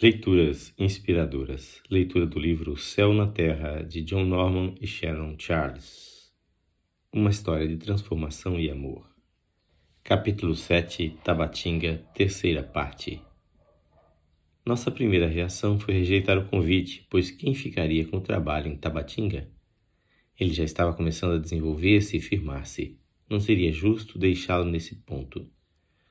Leituras inspiradoras. Leitura do livro Céu na Terra de John Norman e Sharon Charles. Uma história de transformação e amor. Capítulo 7 Tabatinga, terceira parte. Nossa primeira reação foi rejeitar o convite, pois quem ficaria com o trabalho em Tabatinga? Ele já estava começando a desenvolver-se e firmar-se. Não seria justo deixá-lo nesse ponto.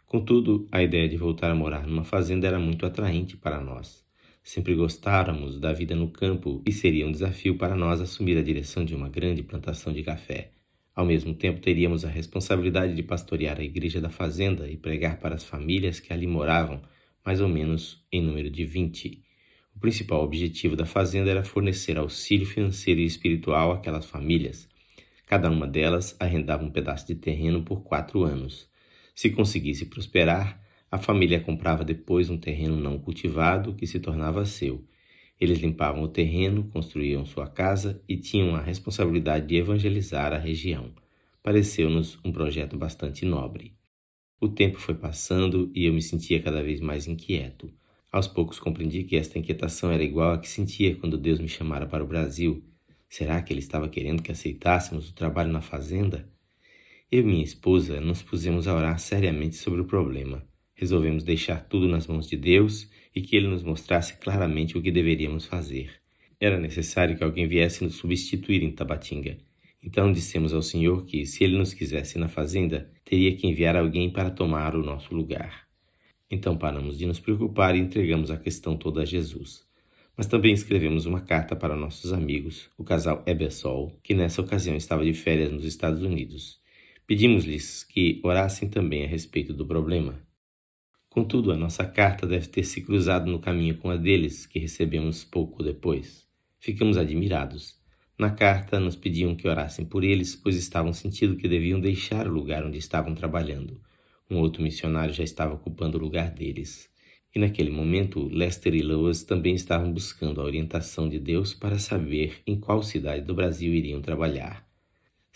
Contudo, a ideia de voltar a morar numa fazenda era muito atraente para nós. Sempre gostáramos da vida no campo e seria um desafio para nós assumir a direção de uma grande plantação de café. Ao mesmo tempo, teríamos a responsabilidade de pastorear a igreja da fazenda e pregar para as famílias que ali moravam, mais ou menos em número de 20. O principal objetivo da fazenda era fornecer auxílio financeiro e espiritual àquelas famílias. Cada uma delas arrendava um pedaço de terreno por quatro anos. Se conseguisse prosperar, a família comprava depois um terreno não cultivado que se tornava seu. Eles limpavam o terreno, construíam sua casa e tinham a responsabilidade de evangelizar a região. Pareceu-nos um projeto bastante nobre. O tempo foi passando e eu me sentia cada vez mais inquieto. Aos poucos compreendi que esta inquietação era igual à que sentia quando Deus me chamara para o Brasil. Será que ele estava querendo que aceitássemos o trabalho na fazenda? Eu e minha esposa nos pusemos a orar seriamente sobre o problema. Resolvemos deixar tudo nas mãos de Deus e que Ele nos mostrasse claramente o que deveríamos fazer. Era necessário que alguém viesse nos substituir em Tabatinga. Então dissemos ao Senhor que, se Ele nos quisesse na fazenda, teria que enviar alguém para tomar o nosso lugar. Então paramos de nos preocupar e entregamos a questão toda a Jesus. Mas também escrevemos uma carta para nossos amigos, o casal Ebersol, que nessa ocasião estava de férias nos Estados Unidos, Pedimos-lhes que orassem também a respeito do problema. Contudo, a nossa carta deve ter se cruzado no caminho com a deles, que recebemos pouco depois. Ficamos admirados. Na carta, nos pediam que orassem por eles, pois estavam sentindo que deviam deixar o lugar onde estavam trabalhando. Um outro missionário já estava ocupando o lugar deles. E naquele momento, Lester e Lois também estavam buscando a orientação de Deus para saber em qual cidade do Brasil iriam trabalhar.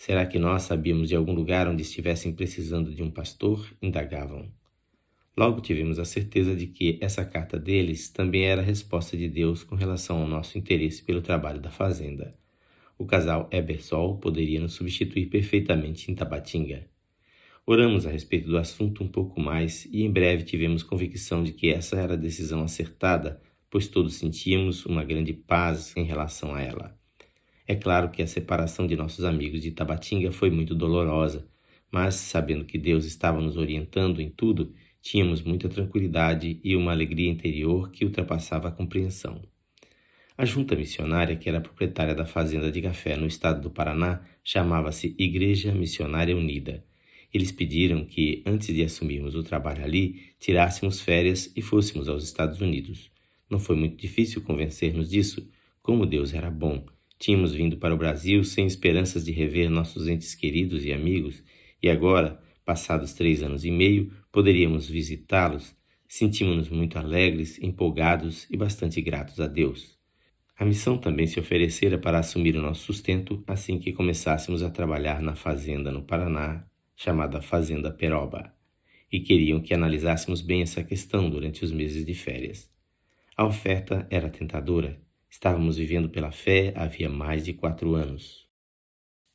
Será que nós sabíamos de algum lugar onde estivessem precisando de um pastor? indagavam. Logo tivemos a certeza de que essa carta deles também era a resposta de Deus com relação ao nosso interesse pelo trabalho da fazenda. O casal Ebersol poderia nos substituir perfeitamente em Tabatinga. Oramos a respeito do assunto um pouco mais e em breve tivemos convicção de que essa era a decisão acertada, pois todos sentíamos uma grande paz em relação a ela. É claro que a separação de nossos amigos de Tabatinga foi muito dolorosa, mas sabendo que Deus estava nos orientando em tudo, tínhamos muita tranquilidade e uma alegria interior que ultrapassava a compreensão. A junta missionária, que era proprietária da fazenda de café no estado do Paraná, chamava-se Igreja Missionária Unida. Eles pediram que, antes de assumirmos o trabalho ali, tirássemos férias e fôssemos aos Estados Unidos. Não foi muito difícil convencer-nos disso, como Deus era bom Tínhamos vindo para o Brasil sem esperanças de rever nossos entes queridos e amigos, e agora, passados três anos e meio, poderíamos visitá-los. Sentimos-nos muito alegres, empolgados e bastante gratos a Deus. A missão também se oferecera para assumir o nosso sustento assim que começássemos a trabalhar na fazenda no Paraná, chamada Fazenda Peroba, e queriam que analisássemos bem essa questão durante os meses de férias. A oferta era tentadora Estávamos vivendo pela fé havia mais de quatro anos.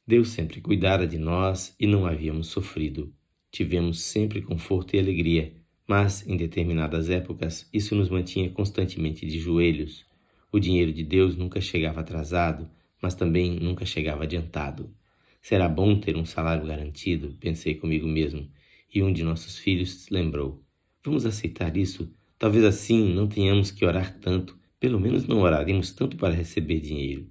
Deus sempre cuidara de nós e não havíamos sofrido. Tivemos sempre conforto e alegria, mas em determinadas épocas isso nos mantinha constantemente de joelhos. O dinheiro de Deus nunca chegava atrasado, mas também nunca chegava adiantado. Será bom ter um salário garantido, pensei comigo mesmo, e um de nossos filhos lembrou: Vamos aceitar isso? Talvez assim não tenhamos que orar tanto pelo menos não oraríamos tanto para receber dinheiro.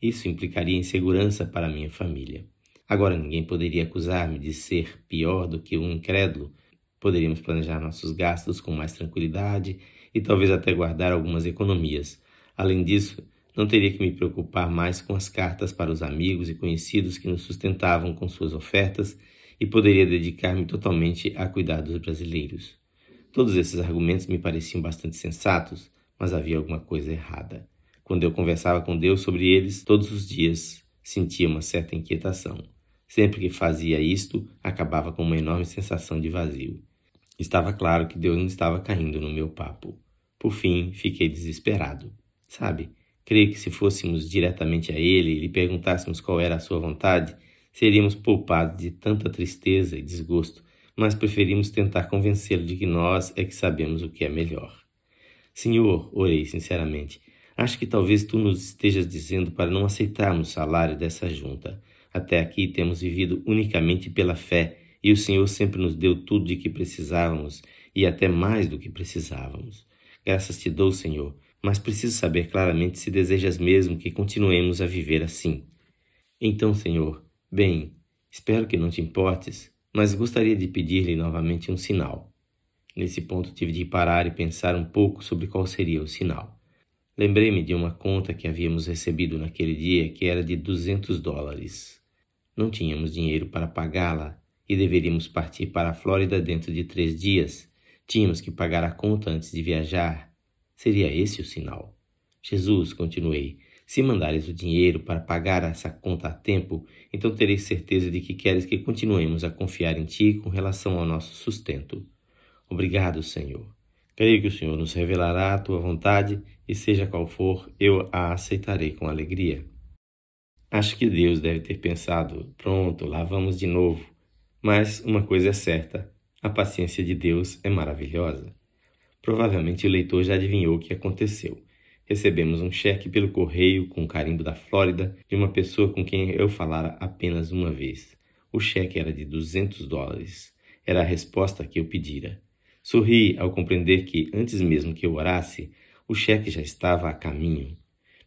Isso implicaria insegurança para minha família. Agora ninguém poderia acusar-me de ser pior do que um incrédulo. Poderíamos planejar nossos gastos com mais tranquilidade e talvez até guardar algumas economias. Além disso, não teria que me preocupar mais com as cartas para os amigos e conhecidos que nos sustentavam com suas ofertas e poderia dedicar-me totalmente a cuidar dos brasileiros. Todos esses argumentos me pareciam bastante sensatos, mas havia alguma coisa errada. Quando eu conversava com Deus sobre eles todos os dias, sentia uma certa inquietação. Sempre que fazia isto, acabava com uma enorme sensação de vazio. Estava claro que Deus não estava caindo no meu papo. Por fim, fiquei desesperado. Sabe, creio que se fôssemos diretamente a ele e lhe perguntássemos qual era a sua vontade, seríamos poupados de tanta tristeza e desgosto, mas preferimos tentar convencê-lo de que nós é que sabemos o que é melhor. Senhor, orei sinceramente, acho que talvez tu nos estejas dizendo para não aceitarmos o salário dessa junta. Até aqui temos vivido unicamente pela fé e o Senhor sempre nos deu tudo de que precisávamos e até mais do que precisávamos. Graças te dou, Senhor, mas preciso saber claramente se desejas mesmo que continuemos a viver assim. Então, Senhor, bem, espero que não te importes, mas gostaria de pedir-lhe novamente um sinal. Nesse ponto tive de parar e pensar um pouco sobre qual seria o sinal. Lembrei-me de uma conta que havíamos recebido naquele dia que era de 200 dólares. Não tínhamos dinheiro para pagá-la e deveríamos partir para a Flórida dentro de três dias. Tínhamos que pagar a conta antes de viajar. Seria esse o sinal? Jesus, continuei, se mandares o dinheiro para pagar essa conta a tempo, então terei certeza de que queres que continuemos a confiar em Ti com relação ao nosso sustento. Obrigado, Senhor. Creio que o Senhor nos revelará a Tua vontade e, seja qual for, eu a aceitarei com alegria. Acho que Deus deve ter pensado: pronto, lá vamos de novo. Mas uma coisa é certa: a paciência de Deus é maravilhosa. Provavelmente o leitor já adivinhou o que aconteceu recebemos um cheque pelo correio com carimbo da Flórida de uma pessoa com quem eu falara apenas uma vez. O cheque era de 200 dólares. Era a resposta que eu pedira. Sorri ao compreender que, antes mesmo que eu orasse, o cheque já estava a caminho.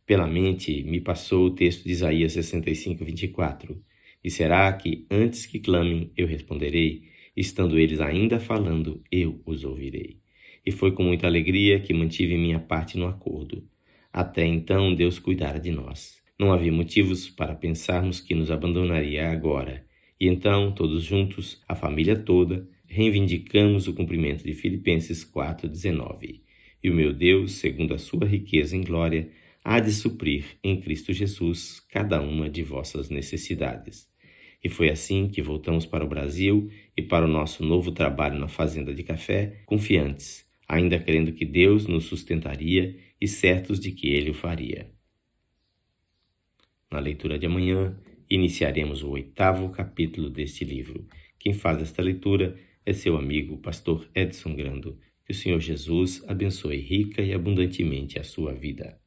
Pela mente me passou o texto de Isaías 65, 24. E será que, antes que clamem, eu responderei? Estando eles ainda falando, eu os ouvirei. E foi com muita alegria que mantive minha parte no acordo. Até então, Deus cuidara de nós. Não havia motivos para pensarmos que nos abandonaria agora. E então, todos juntos, a família toda, reivindicamos o cumprimento de Filipenses 4,19. E o meu Deus, segundo a sua riqueza em glória, há de suprir em Cristo Jesus cada uma de vossas necessidades. E foi assim que voltamos para o Brasil e para o nosso novo trabalho na fazenda de café, confiantes, ainda crendo que Deus nos sustentaria e certos de que ele o faria. Na leitura de amanhã, iniciaremos o oitavo capítulo deste livro. Quem faz esta leitura é seu amigo, pastor Edson Grando. Que o Senhor Jesus abençoe rica e abundantemente a sua vida.